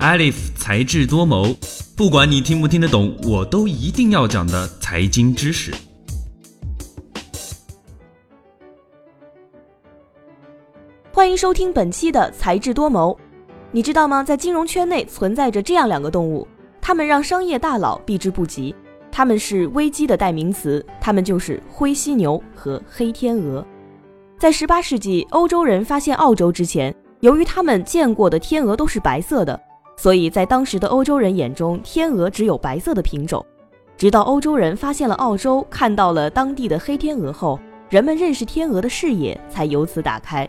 Alif 才智多谋，不管你听不听得懂，我都一定要讲的财经知识。欢迎收听本期的才智多谋。你知道吗？在金融圈内存在着这样两个动物，它们让商业大佬避之不及。它们是危机的代名词，它们就是灰犀牛和黑天鹅。在18世纪，欧洲人发现澳洲之前，由于他们见过的天鹅都是白色的。所以在当时的欧洲人眼中，天鹅只有白色的品种。直到欧洲人发现了澳洲，看到了当地的黑天鹅后，人们认识天鹅的视野才由此打开。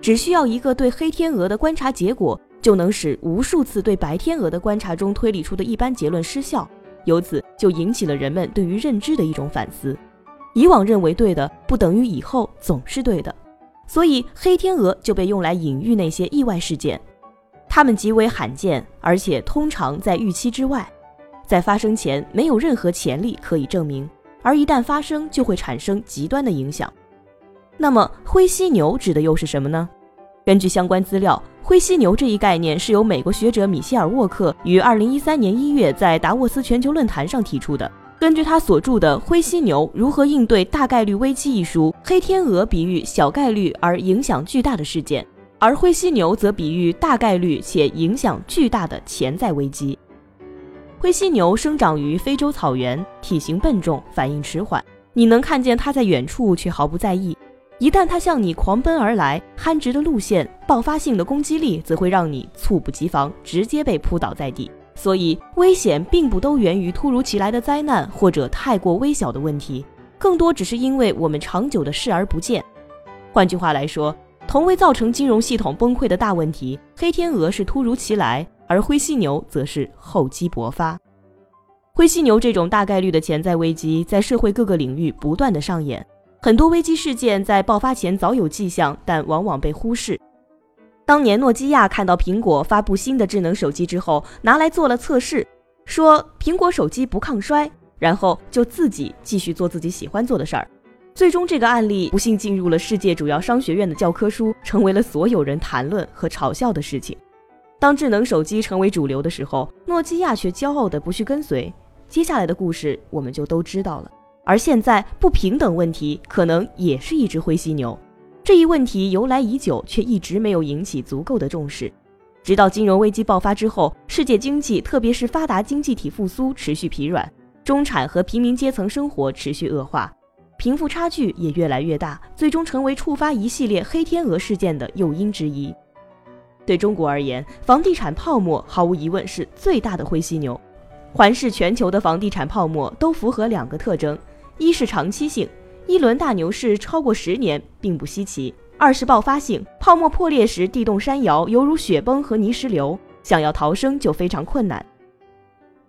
只需要一个对黑天鹅的观察结果，就能使无数次对白天鹅的观察中推理出的一般结论失效。由此就引起了人们对于认知的一种反思：以往认为对的，不等于以后总是对的。所以黑天鹅就被用来隐喻那些意外事件。它们极为罕见，而且通常在预期之外，在发生前没有任何潜力可以证明，而一旦发生就会产生极端的影响。那么灰犀牛指的又是什么呢？根据相关资料，灰犀牛这一概念是由美国学者米歇尔沃克于二零一三年一月在达沃斯全球论坛上提出的。根据他所著的《灰犀牛如何应对大概率危机》一书，黑天鹅比喻小概率而影响巨大的事件。而灰犀牛则比喻大概率且影响巨大的潜在危机。灰犀牛生长于非洲草原，体型笨重，反应迟缓。你能看见它在远处，却毫不在意。一旦它向你狂奔而来，憨直的路线、爆发性的攻击力，则会让你猝不及防，直接被扑倒在地。所以，危险并不都源于突如其来的灾难或者太过微小的问题，更多只是因为我们长久的视而不见。换句话来说。同为造成金融系统崩溃的大问题，黑天鹅是突如其来，而灰犀牛则是厚积薄发。灰犀牛这种大概率的潜在危机，在社会各个领域不断的上演。很多危机事件在爆发前早有迹象，但往往被忽视。当年诺基亚看到苹果发布新的智能手机之后，拿来做了测试，说苹果手机不抗衰，然后就自己继续做自己喜欢做的事儿。最终，这个案例不幸进入了世界主要商学院的教科书，成为了所有人谈论和嘲笑的事情。当智能手机成为主流的时候，诺基亚却骄傲地不去跟随。接下来的故事我们就都知道了。而现在，不平等问题可能也是一只灰犀牛。这一问题由来已久，却一直没有引起足够的重视。直到金融危机爆发之后，世界经济，特别是发达经济体复苏持续疲软，中产和平民阶层生活持续恶化。贫富差距也越来越大，最终成为触发一系列黑天鹅事件的诱因之一。对中国而言，房地产泡沫毫无疑问是最大的灰犀牛。环视全球的房地产泡沫都符合两个特征：一是长期性，一轮大牛市超过十年并不稀奇；二是爆发性，泡沫破裂时地动山摇，犹如雪崩和泥石流，想要逃生就非常困难。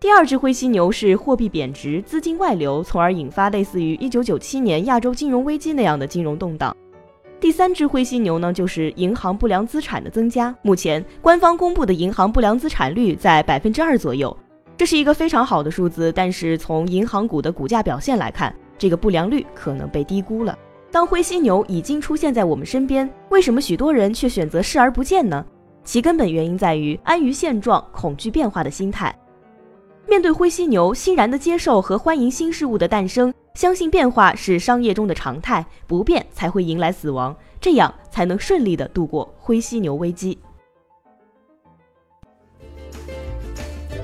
第二只灰犀牛是货币贬值、资金外流，从而引发类似于1997年亚洲金融危机那样的金融动荡。第三只灰犀牛呢，就是银行不良资产的增加。目前官方公布的银行不良资产率在百分之二左右，这是一个非常好的数字。但是从银行股的股价表现来看，这个不良率可能被低估了。当灰犀牛已经出现在我们身边，为什么许多人却选择视而不见呢？其根本原因在于安于现状、恐惧变化的心态。面对灰犀牛，欣然的接受和欢迎新事物的诞生，相信变化是商业中的常态，不变才会迎来死亡，这样才能顺利的度过灰犀牛危机。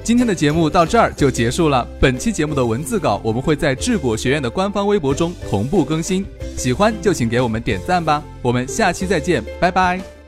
今天的节目到这儿就结束了。本期节目的文字稿我们会在智果学院的官方微博中同步更新，喜欢就请给我们点赞吧。我们下期再见，拜拜。